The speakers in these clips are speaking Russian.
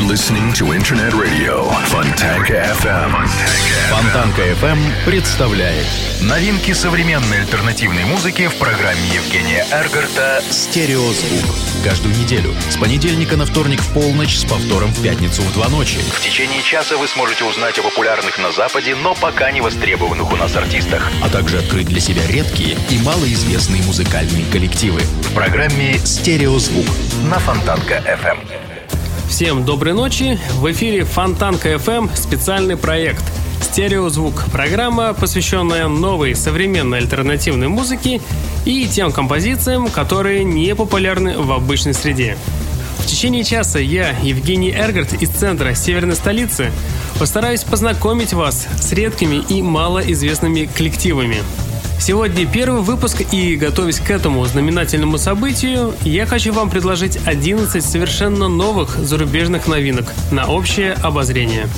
You're listening to Internet Radio Fontanka FM. Фонтанка FM представляет новинки современной альтернативной музыки в программе Евгения Эргарта «Стереозвук». Каждую неделю с понедельника на вторник в полночь с повтором в пятницу в два ночи. В течение часа вы сможете узнать о популярных на Западе, но пока не востребованных у нас артистах, а также открыть для себя редкие и малоизвестные музыкальные коллективы в программе «Стереозвук» на Фонтанка FM. Всем доброй ночи. В эфире Фонтанка FM специальный проект «Стереозвук». Программа, посвященная новой современной альтернативной музыке и тем композициям, которые не популярны в обычной среде. В течение часа я, Евгений Эргард из центра северной столицы, постараюсь познакомить вас с редкими и малоизвестными коллективами – Сегодня первый выпуск, и готовясь к этому знаменательному событию, я хочу вам предложить 11 совершенно новых зарубежных новинок на общее обозрение.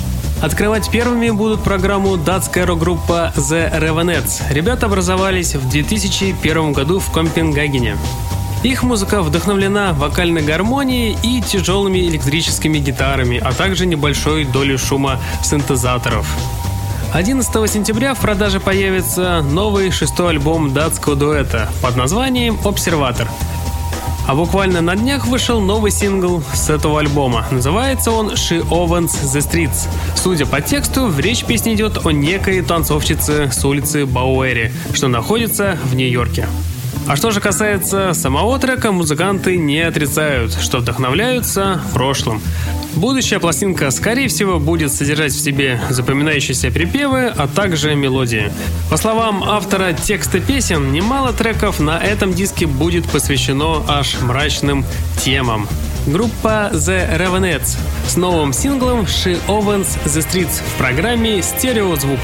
Открывать первыми будут программу датская рок-группа The Revenets. Ребята образовались в 2001 году в Компенгагене. Их музыка вдохновлена вокальной гармонией и тяжелыми электрическими гитарами, а также небольшой долей шума синтезаторов. 11 сентября в продаже появится новый шестой альбом датского дуэта под названием «Обсерватор». А буквально на днях вышел новый сингл с этого альбома. Называется он «She Owns the Streets». Судя по тексту, в речь песни идет о некой танцовщице с улицы Бауэри, что находится в Нью-Йорке. А что же касается самого трека, музыканты не отрицают, что вдохновляются прошлым. Будущая пластинка, скорее всего, будет содержать в себе запоминающиеся припевы, а также мелодии. По словам автора текста песен, немало треков на этом диске будет посвящено аж мрачным темам. Группа The Revenets с новым синглом She Owns the Streets в программе «Стереозвук».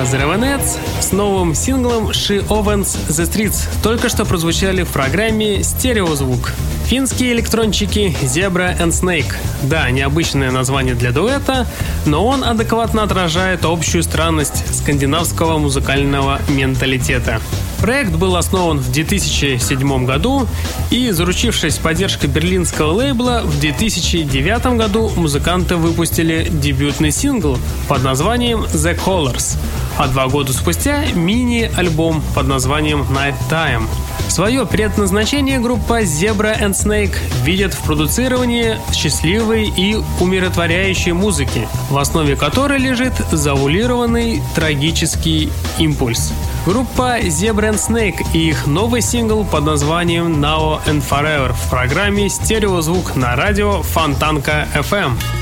Buzz Revenets с новым синглом She Owens The Streets только что прозвучали в программе «Стереозвук». Финские электрончики Zebra and Snake. Да, необычное название для дуэта, но он адекватно отражает общую странность скандинавского музыкального менталитета. Проект был основан в 2007 году и, заручившись поддержкой берлинского лейбла, в 2009 году музыканты выпустили дебютный сингл под названием «The Colors» а два года спустя мини-альбом под названием «Night Time». Свое предназначение группа Zebra and Snake видит в продуцировании счастливой и умиротворяющей музыки, в основе которой лежит завулированный трагический импульс. Группа Zebra and Snake и их новый сингл под названием Now and Forever в программе «Стереозвук» на радио Фонтанка FM.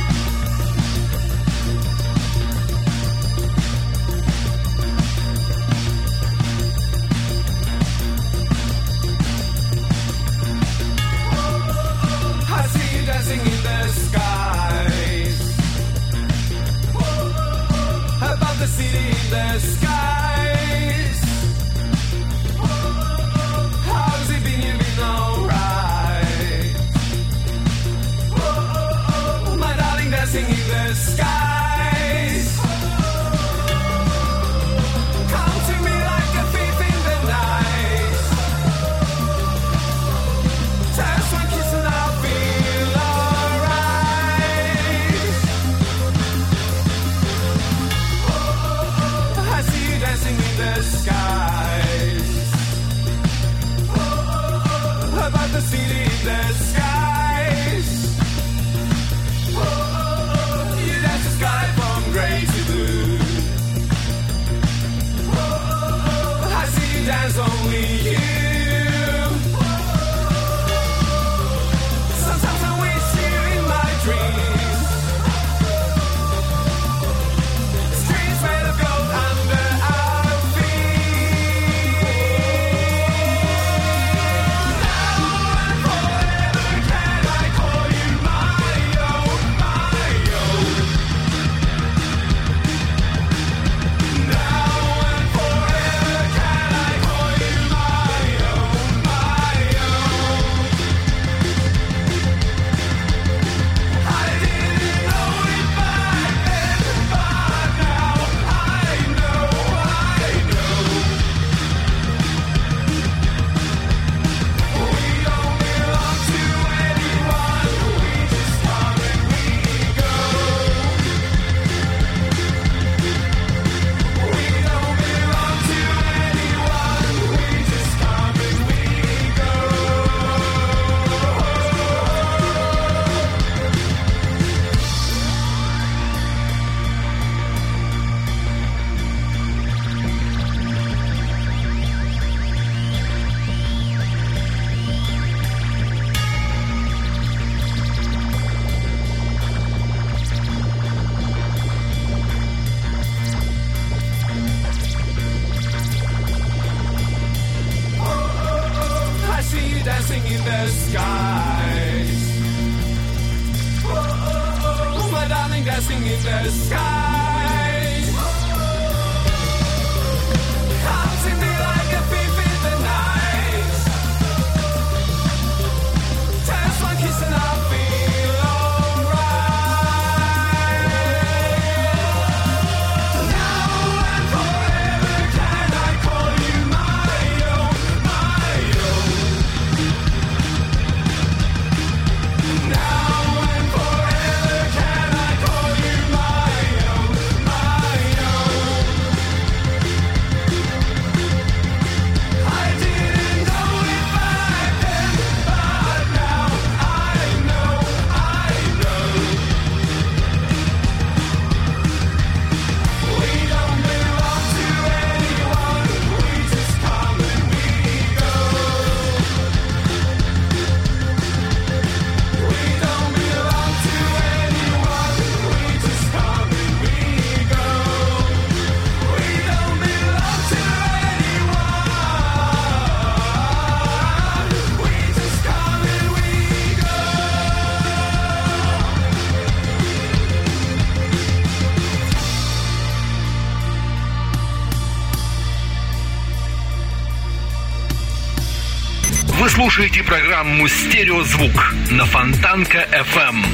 Слушаете программу «Стереозвук» на Фонтанка FM.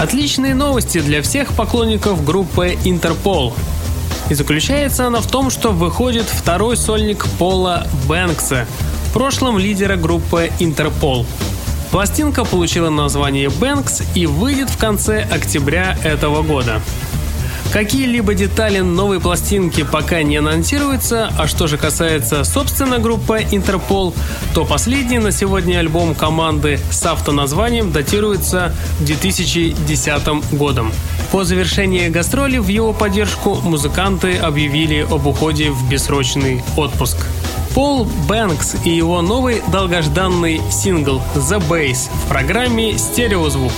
Отличные новости для всех поклонников группы «Интерпол». И заключается она в том, что выходит второй сольник Пола Бэнкса, в прошлом лидера группы «Интерпол». Пластинка получила название «Бэнкс» и выйдет в конце октября этого года. Какие-либо детали новой пластинки пока не анонсируются, а что же касается собственно группы Интерпол, то последний на сегодня альбом команды с автоназванием датируется 2010 годом. По завершении гастроли в его поддержку музыканты объявили об уходе в бессрочный отпуск. Пол Бэнкс и его новый долгожданный сингл «The Bass» в программе «Стереозвук».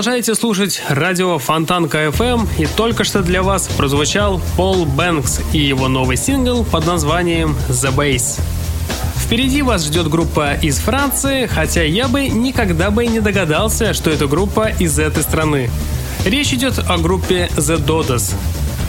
Продолжаете слушать радио Фонтанка FM и только что для вас прозвучал Пол Бэнкс и его новый сингл под названием The Bass. Впереди вас ждет группа из Франции, хотя я бы никогда бы не догадался, что это группа из этой страны. Речь идет о группе The Dodos.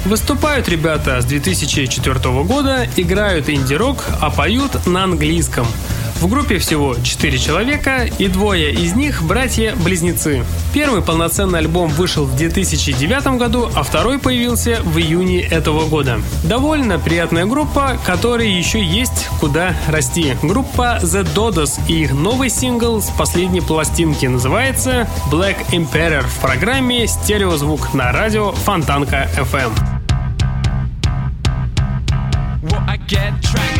Выступают ребята с 2004 года, играют инди-рок, а поют на английском – В группе всего 4 человека, и двое из них братья-близнецы. Первый полноценный альбом вышел в 2009 году, а второй появился в июне этого года. Довольно приятная группа, которой еще есть куда расти. Группа The Dodos и их новый сингл с последней пластинки называется Black Emperor в программе «Стереозвук» на радио Фонтанка FM. What I get track,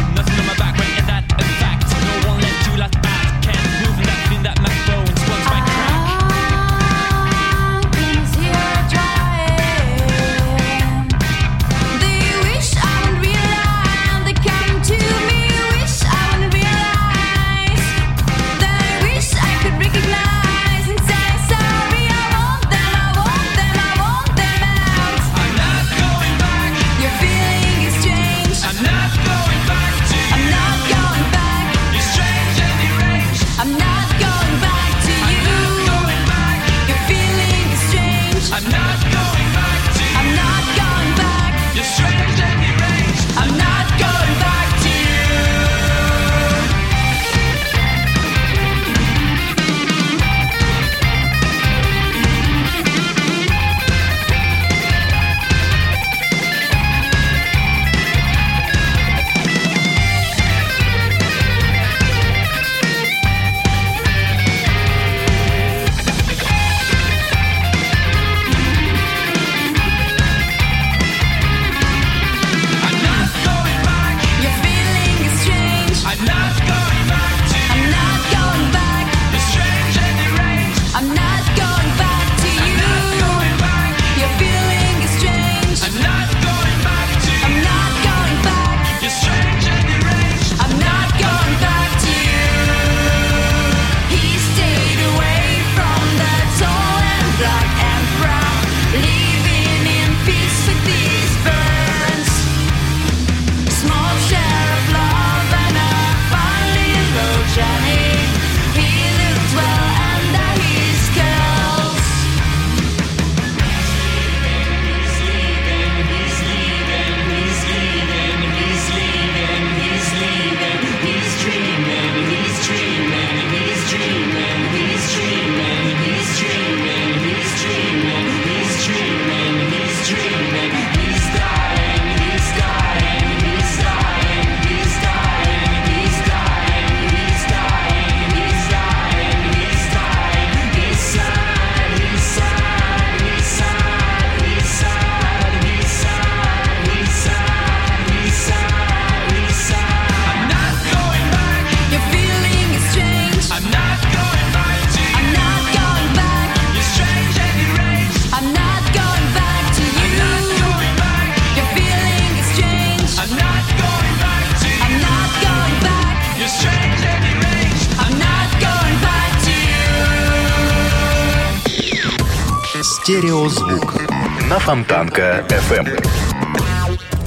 Фонтанка FM.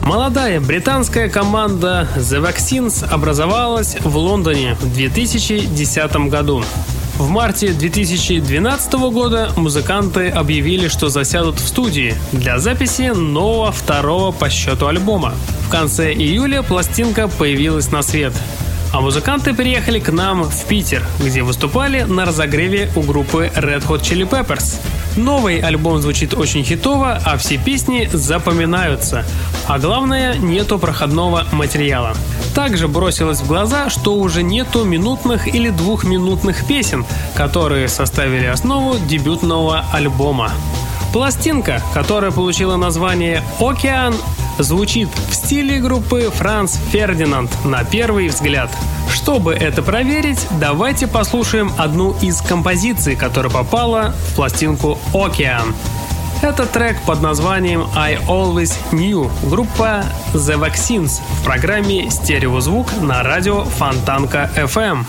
Молодая британская команда The Vaccines образовалась в Лондоне в 2010 году. В марте 2012 года музыканты объявили, что засядут в студии для записи нового второго по счету альбома. В конце июля пластинка появилась на свет. А музыканты приехали к нам в Питер, где выступали на разогреве у группы Red Hot Chili Peppers. Новый альбом звучит очень хитово, а все песни запоминаются. А главное, нету проходного материала. Также бросилось в глаза, что уже нету минутных или двухминутных песен, которые составили основу дебютного альбома. Пластинка, которая получила название «Океан», звучит в стиле группы Франц Фердинанд на первый взгляд – чтобы это проверить, давайте послушаем одну из композиций, которая попала в пластинку «Океан». Это трек под названием I Always Knew, группа The Vaccines в программе «Стереозвук» на радио Фонтанка FM.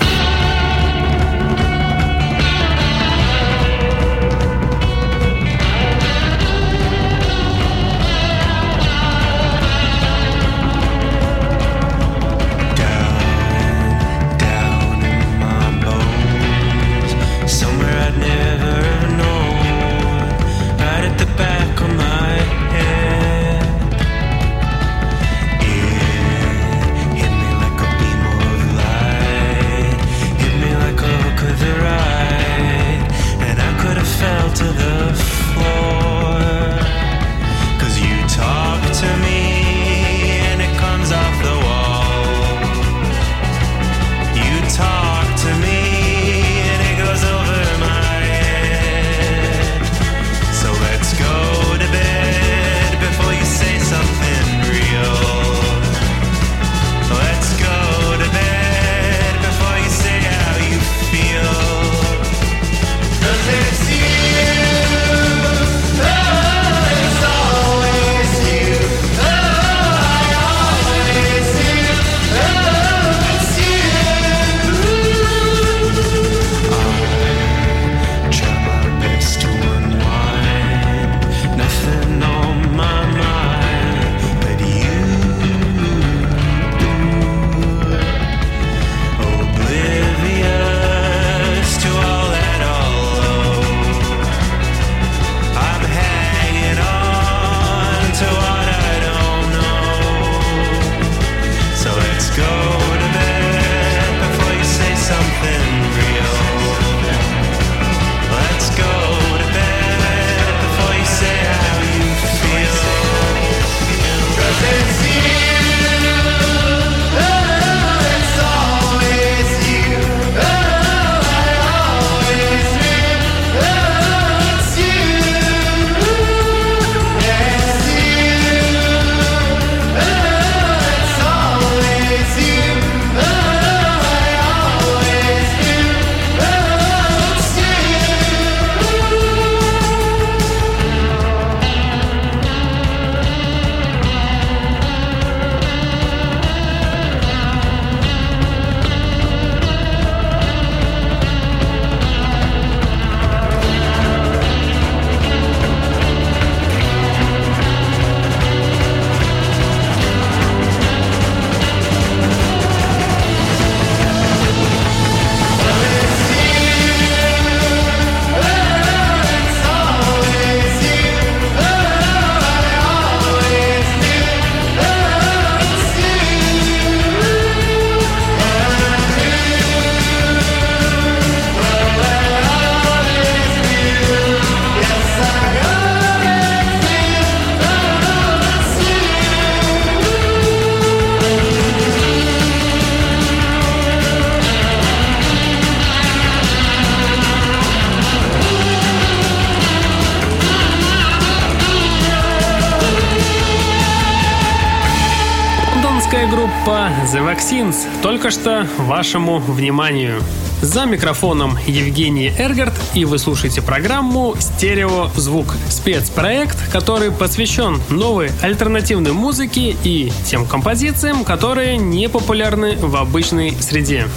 The Vaccines только что вашему вниманию. За микрофоном Евгений Эргард, и вы слушаете программу «Стереозвук» – спецпроект, который посвящен новой альтернативной музыке и тем композициям, которые не популярны в обычной среде.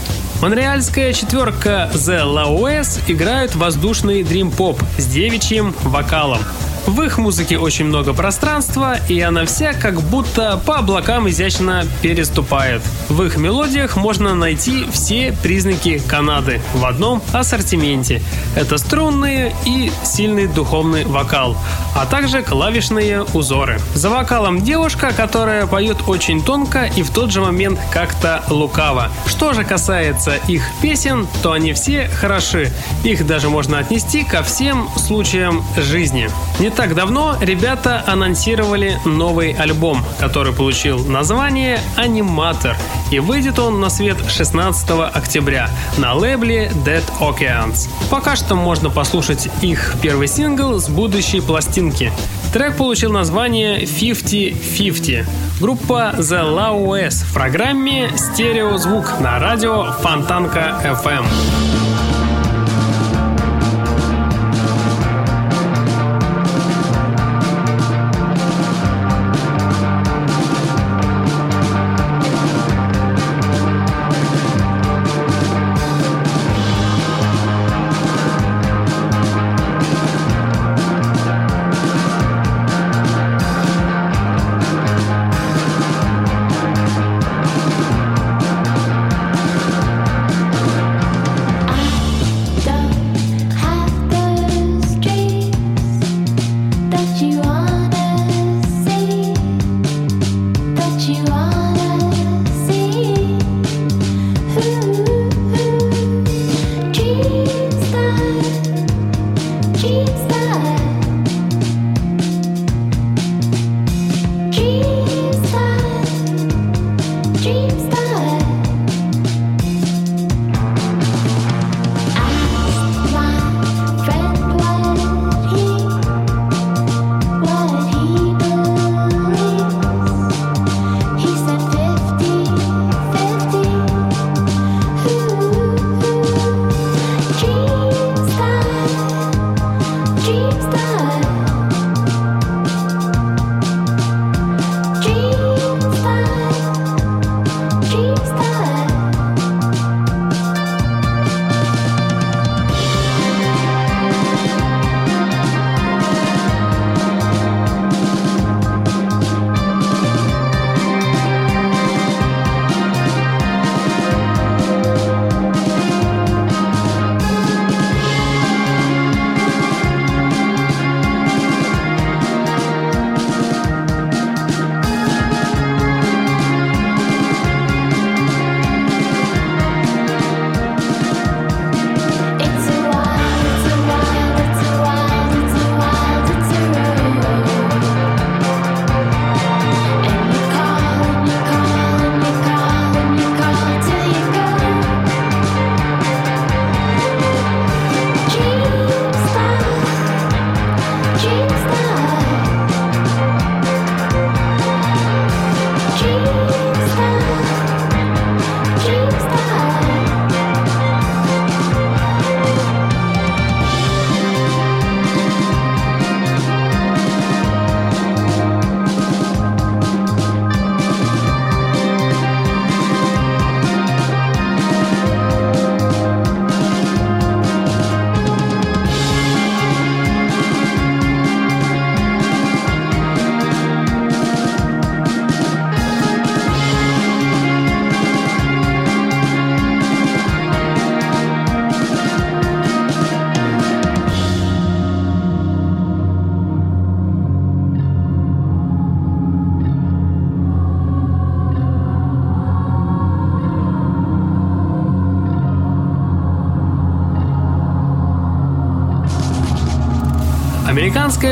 Монреальская четверка The Laues играют воздушный дрим-поп с девичьим вокалом. В их музыке очень много пространства, и она вся как будто по облакам изящно переступает. В их мелодиях можно найти все признаки Канады в одном ассортименте. Это струнные и сильный духовный вокал, а также клавишные узоры. За вокалом девушка, которая поет очень тонко и в тот же момент как-то лукаво. Что же касается их песен, то они все хороши. Их даже можно отнести ко всем случаям жизни. Не так давно ребята анонсировали новый альбом, который получил название «Аниматор», и выйдет он на свет 16 октября на лейбле Dead Oceans. Пока что можно послушать их первый сингл с будущей пластинки. Трек получил название 50-50. Группа The Laues в программе «Стереозвук» на радио Фонтанка FM.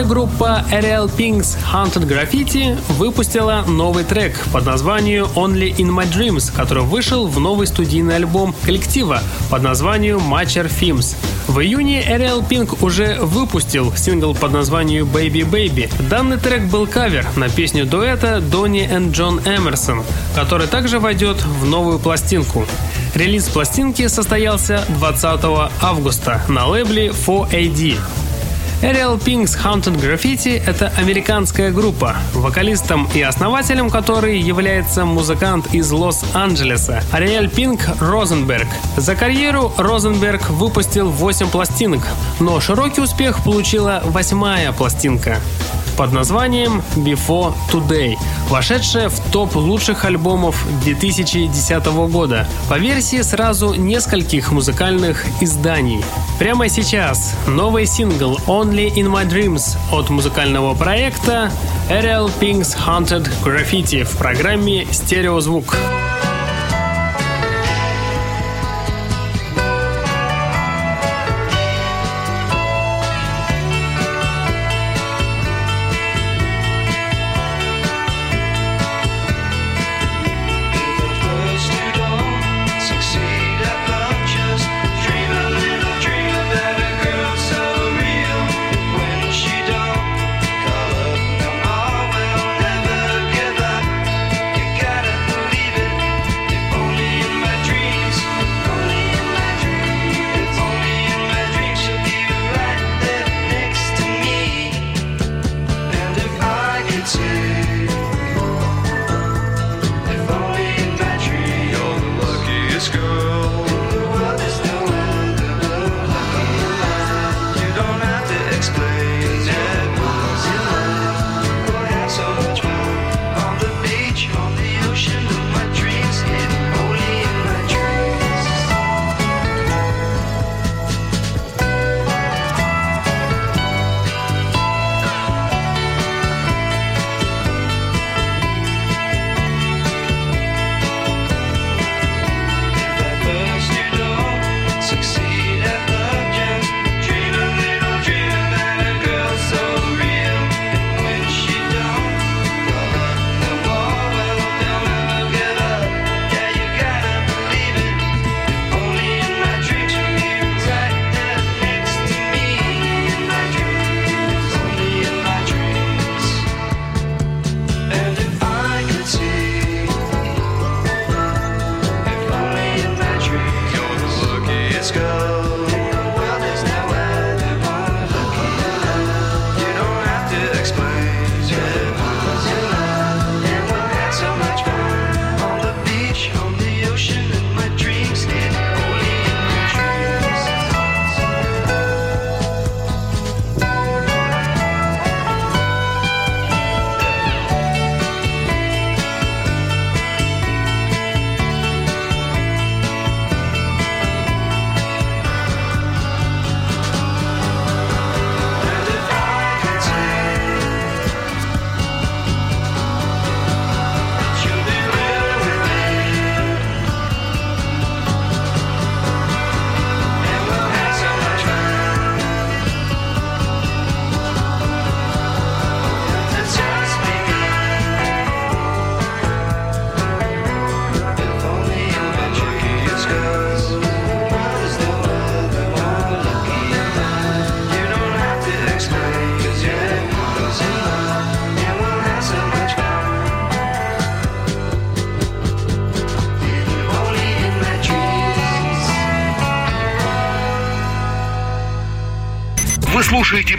Группа Ariel Pink's Haunted Graffiti выпустила новый трек под названием Only in My Dreams, который вышел в новый студийный альбом коллектива под названием Matcher Films. В июне Ariel Pink уже выпустил сингл под названием Baby Baby. Данный трек был кавер на песню дуэта Донни и Джон Эмерсон, который также войдет в новую пластинку. Релиз пластинки состоялся 20 августа на лейбле 4AD. Ariel Pink's Haunted Graffiti — это американская группа, вокалистом и основателем которой является музыкант из Лос-Анджелеса Ариэль Пинк Розенберг. За карьеру Розенберг выпустил 8 пластинок, но широкий успех получила восьмая пластинка под названием Before Today, вошедшая в топ лучших альбомов 2010 года по версии сразу нескольких музыкальных изданий. Прямо сейчас новый сингл Only in My Dreams от музыкального проекта Ariel Pink's Haunted Graffiti в программе «Стереозвук». звук.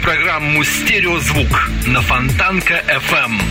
Программу «Стереозвук» на Фонтанка FM.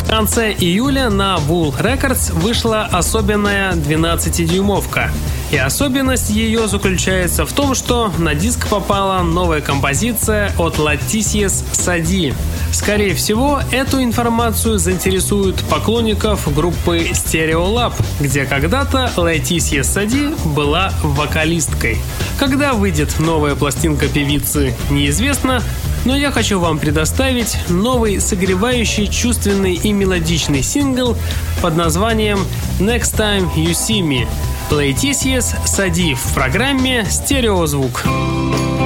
В конце июля на Bull Records вышла особенная 12-дюймовка. И особенность ее заключается в том, что на диск попала новая композиция от Latissias Sadi. Скорее всего, эту информацию заинтересует поклонников группы Stereolab, где когда-то Leticia Sadi была вокалисткой. Когда выйдет новая пластинка певицы, неизвестно, но я хочу вам предоставить новый согревающий, чувственный и мелодичный сингл под названием «Next Time You See Me» Лейтисиес Сади в программе «Стереозвук». «Стереозвук»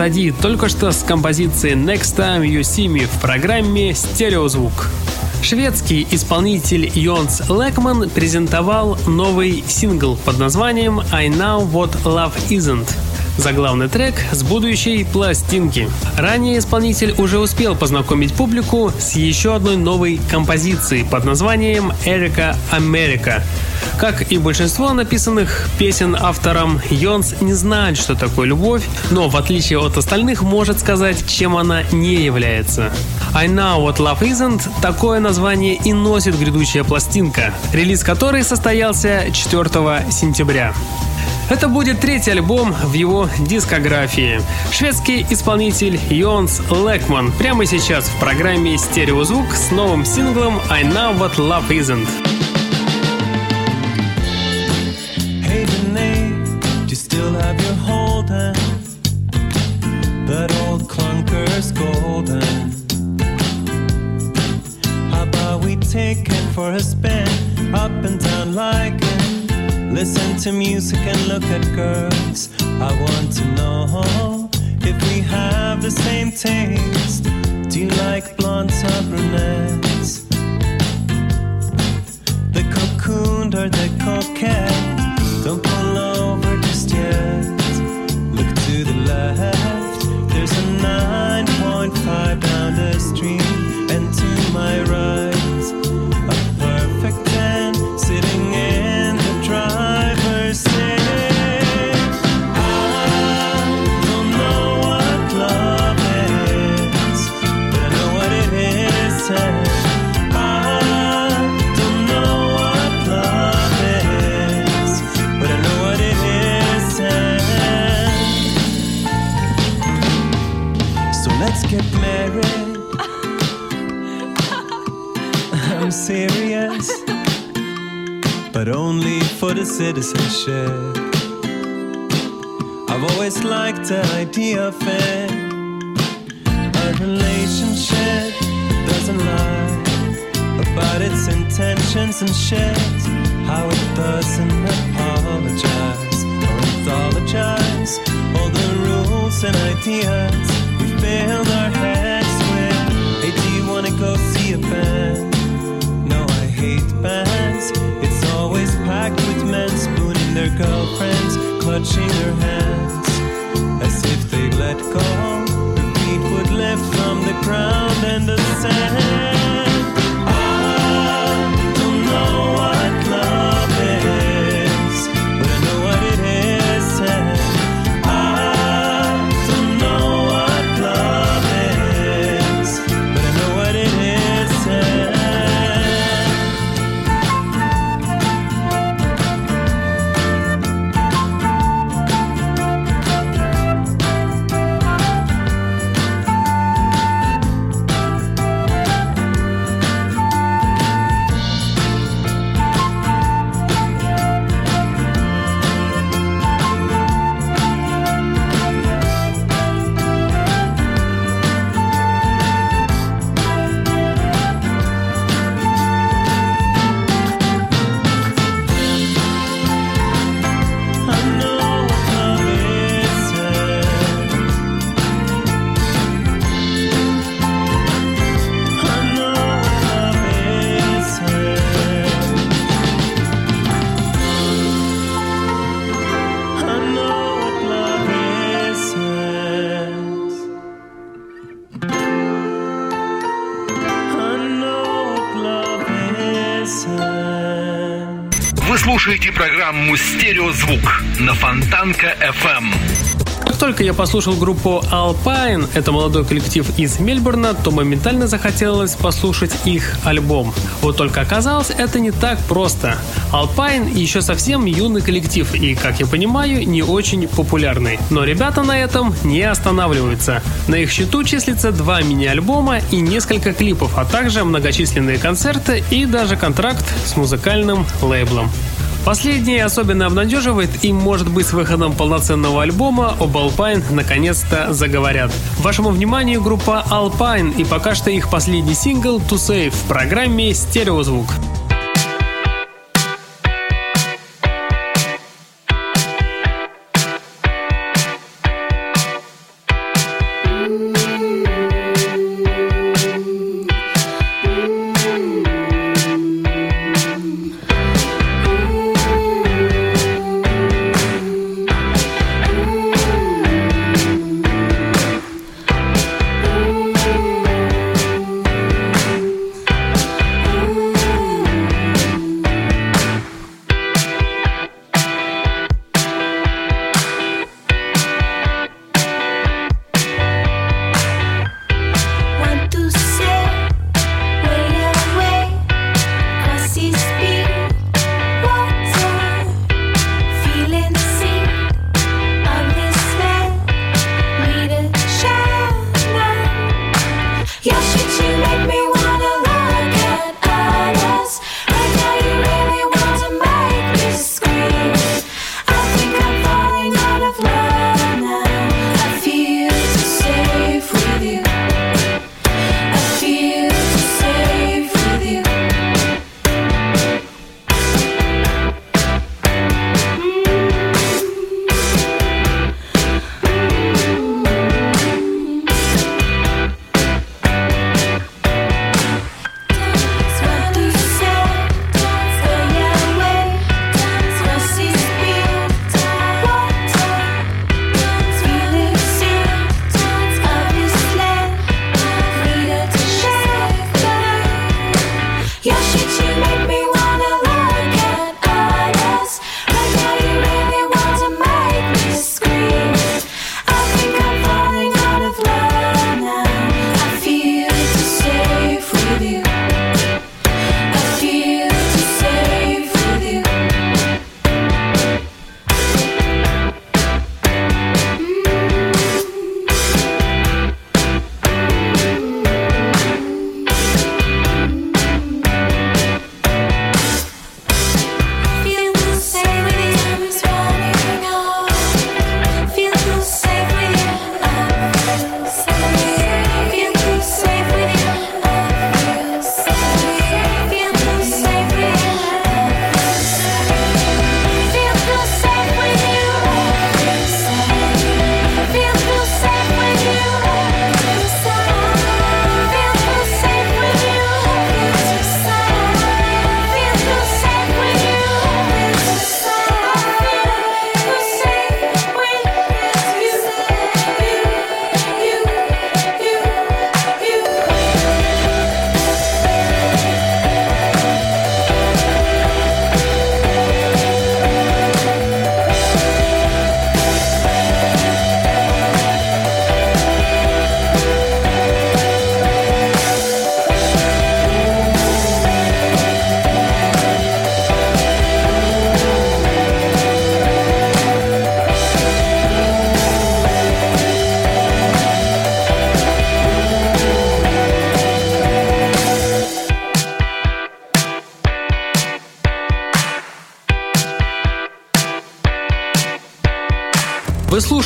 Сади только что с композицией Next Time You See Me в программе «Стереозвук». Шведский исполнитель Йонс Лекман презентовал новый сингл под названием «I Know What Love Isn't», заглавный трек с будущей пластинки. Ранее исполнитель уже успел познакомить публику с еще одной новой композицией под названием «Эрика Америка». Как и большинство написанных песен автором, Йонс не знает, что такое любовь, но в отличие от остальных может сказать, чем она не является. I Know What Love Isn't – такое название и носит грядущая пластинка, релиз которой состоялся 4 сентября. Это будет третий альбом в его дискографии. Шведский исполнитель Йонс Лекман прямо сейчас в программе «Стереозвук» с новым синглом «I Know What Love Isn't». For a spin, up and down like it? Listen to music and look at girls. I want to know if we have the same taste. Do you like blondes or brunettes? The cocooned or the coquette? But only for the citizenship. I've always liked the idea of it. A relationship doesn't lie about its intentions and shit. How it doesn't apologize or anthologize all the rules and ideas we filled our heads with. Hey, do you wanna go see a band? touching her hand. На Фонтанка FM. Как только я послушал группу Alpine, это молодой коллектив из Мельбурна, то моментально захотелось послушать их альбом. Вот только оказалось, это не так просто. Alpine еще совсем юный коллектив и, как я понимаю, не очень популярный. Но ребята на этом не останавливаются. На их счету числится два мини-альбома и несколько клипов, а также многочисленные концерты и даже контракт с музыкальным лейблом. Последнее особенно обнадеживает и, может быть, с выходом полноценного альбома об Alpine наконец-то заговорят. Вашему вниманию группа Alpine и пока что их последний сингл «To Save» в программе «Стереозвук».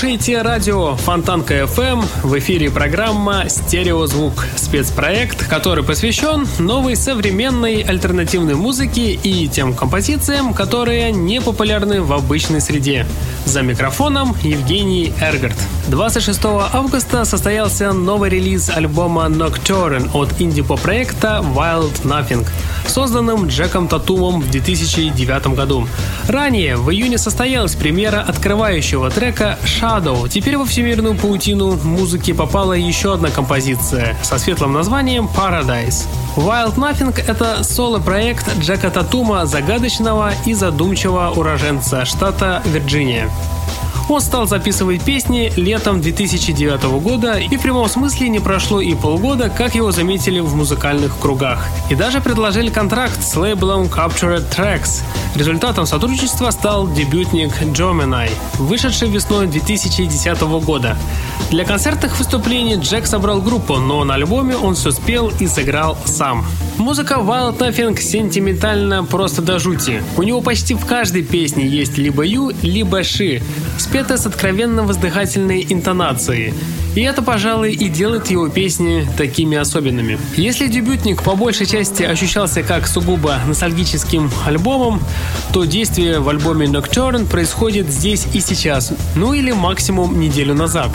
Слушаете радио Фонтанка FM. В эфире программа «Стереозвук» — спецпроект, который посвящен новой современной альтернативной музыке и тем композициям, которые не популярны в обычной среде. За микрофоном Евгений Эргард. 26 августа состоялся новый релиз альбома Nocturne от инди-поп-проекта Wild Nothing, созданным Джеком Татумом в 2009 году. Ранее, в июне состоялась премьера открывающего трека Shadow. Теперь во всемирную паутину музыки попала еще одна композиция со светлым названием Paradise. Wild Nothing — это соло-проект Джека Татума, загадочного и задумчивого уроженца штата Вирджиния. Он стал записывать песни летом 2009 года, и в прямом смысле не прошло и полгода, как его заметили в музыкальных кругах. И даже предложили контракт с лейблом Captured Tracks. Результатом сотрудничества стал дебютник Gemini, вышедший весной 2010 года. Для концертных выступлений Джек собрал группу, но на альбоме он все спел и сыграл сам. Музыка Wild Nothing сентиментальна просто до жути. У него почти в каждой песне есть либо ю, либо ши, спетая с откровенно воздыхательной интонацией. И это, пожалуй, и делает его песни такими особенными. Если дебютник по большей части ощущался как сугубо ностальгическим альбомом, то действие в альбоме Nocturne происходит здесь и сейчас, ну или максимум неделю назад.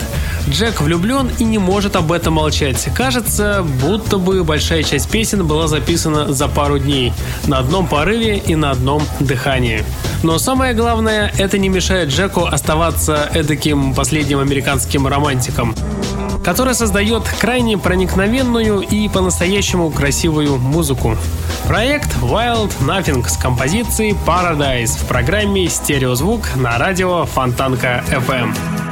Джек влюблен и не может об этом молчать. Кажется, будто бы большая часть песен была записана за пару дней, на одном порыве и на одном дыхании. Но самое главное, это не мешает Джеку оставаться эдаким последним американским романтиком который создает крайне проникновенную и по-настоящему красивую музыку. Проект Wild Nothing с композицией Paradise в программе «Стереозвук» на радио Фонтанка FM.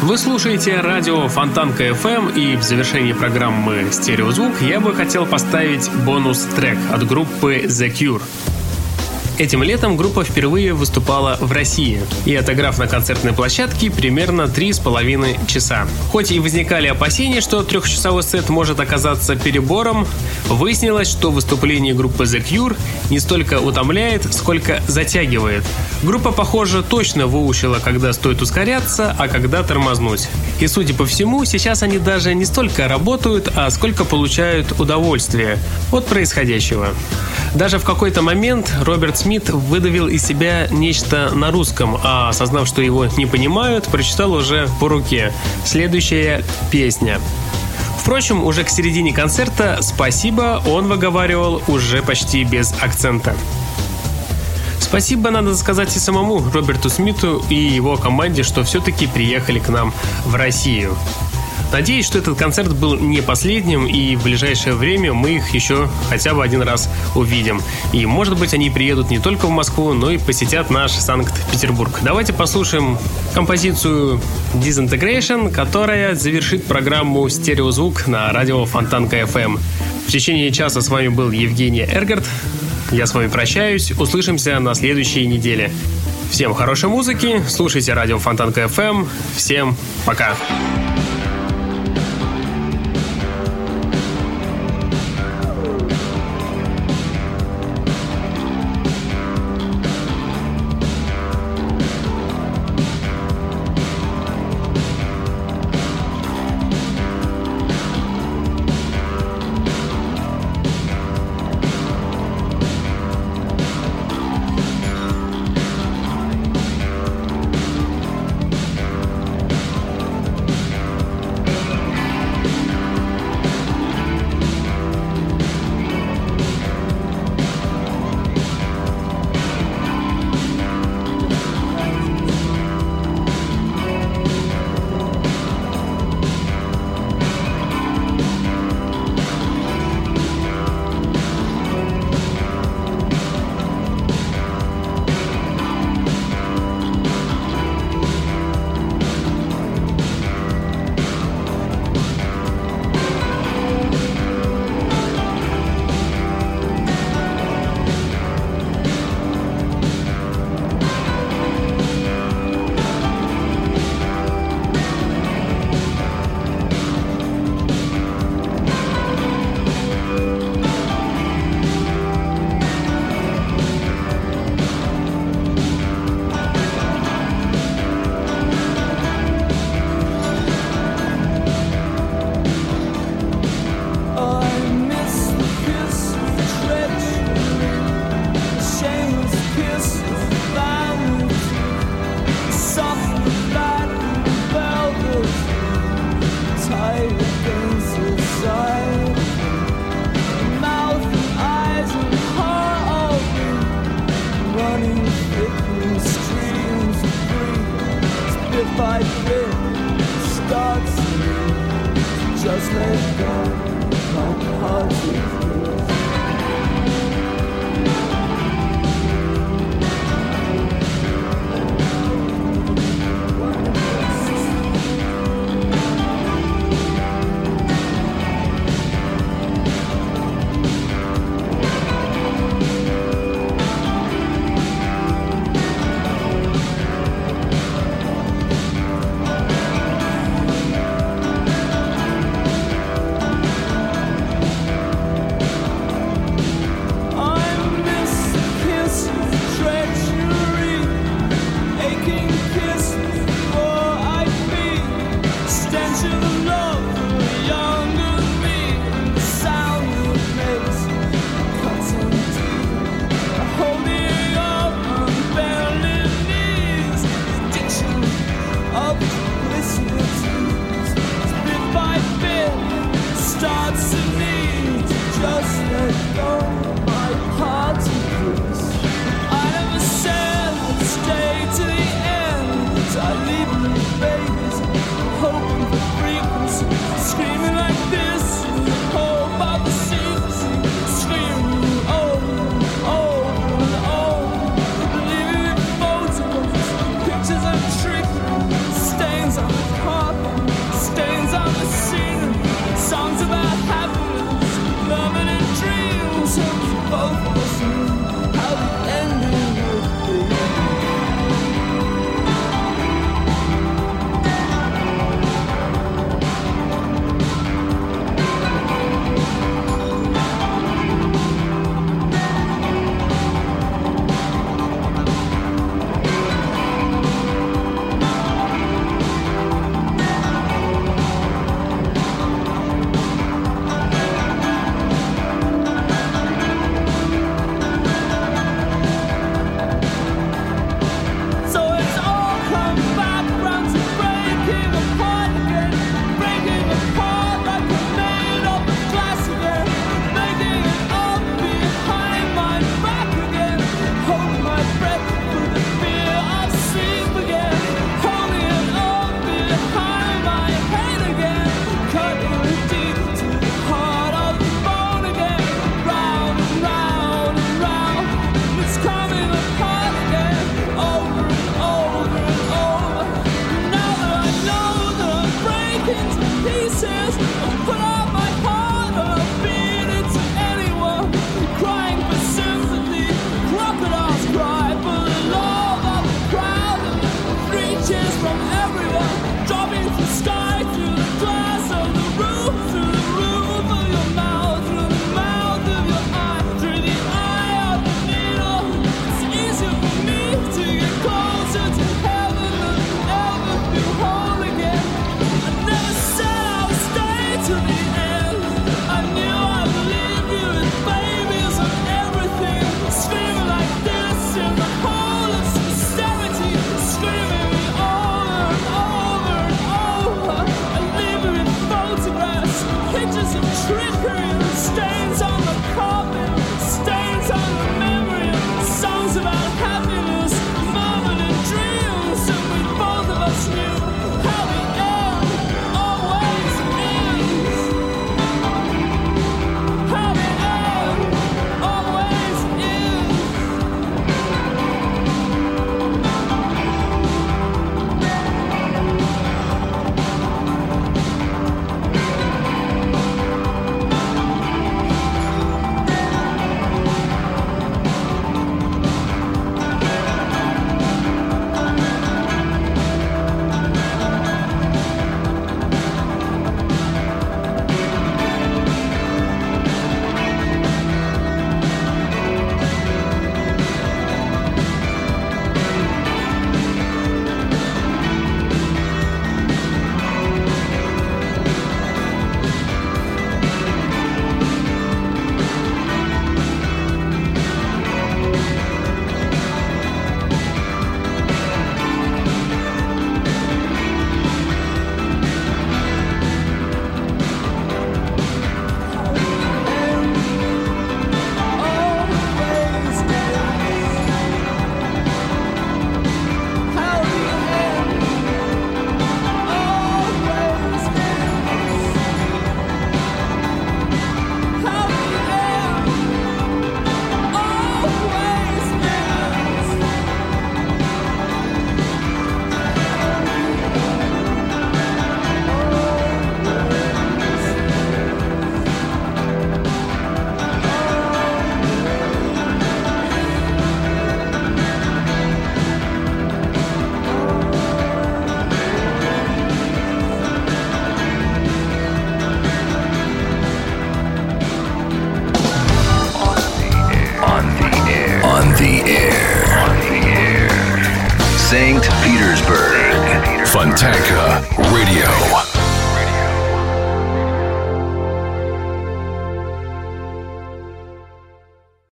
Вы слушаете радио Фонтанка FM и в завершении программы «Стереозвук» я бы хотел поставить бонус-трек от группы The Cure. Этим летом группа впервые выступала в России и отыграв на концертной площадке примерно три с половиной часа. Хоть и возникали опасения, что трехчасовой сет может оказаться перебором, выяснилось, что выступление группы The Cure не столько утомляет, сколько затягивает. Группа, похоже, точно выучила, когда стоит ускоряться, а когда тормознуть. И, судя по всему, сейчас они даже не столько работают, а сколько получают удовольствие от происходящего. Даже в какой-то момент Роберт Смит выдавил из себя нечто на русском, а осознав, что его не понимают, прочитал уже по руке. Следующая песня. Впрочем, уже к середине концерта «Спасибо» он выговаривал уже почти без акцента. Спасибо, надо сказать, и самому Роберту Смиту и его команде, что все-таки приехали к нам в Россию. Надеюсь, что этот концерт был не последним, и в ближайшее время мы их еще хотя бы один раз увидим. И, может быть, они приедут не только в Москву, но и посетят наш Санкт-Петербург. Давайте послушаем композицию Disintegration, которая завершит программу «Стереозвук» на радио Фонтанка FM. В течение часа с вами был Евгений Эргард. Я с вами прощаюсь. Услышимся на следующей неделе. Всем хорошей музыки, слушайте радио Фонтанка FM. Всем пока.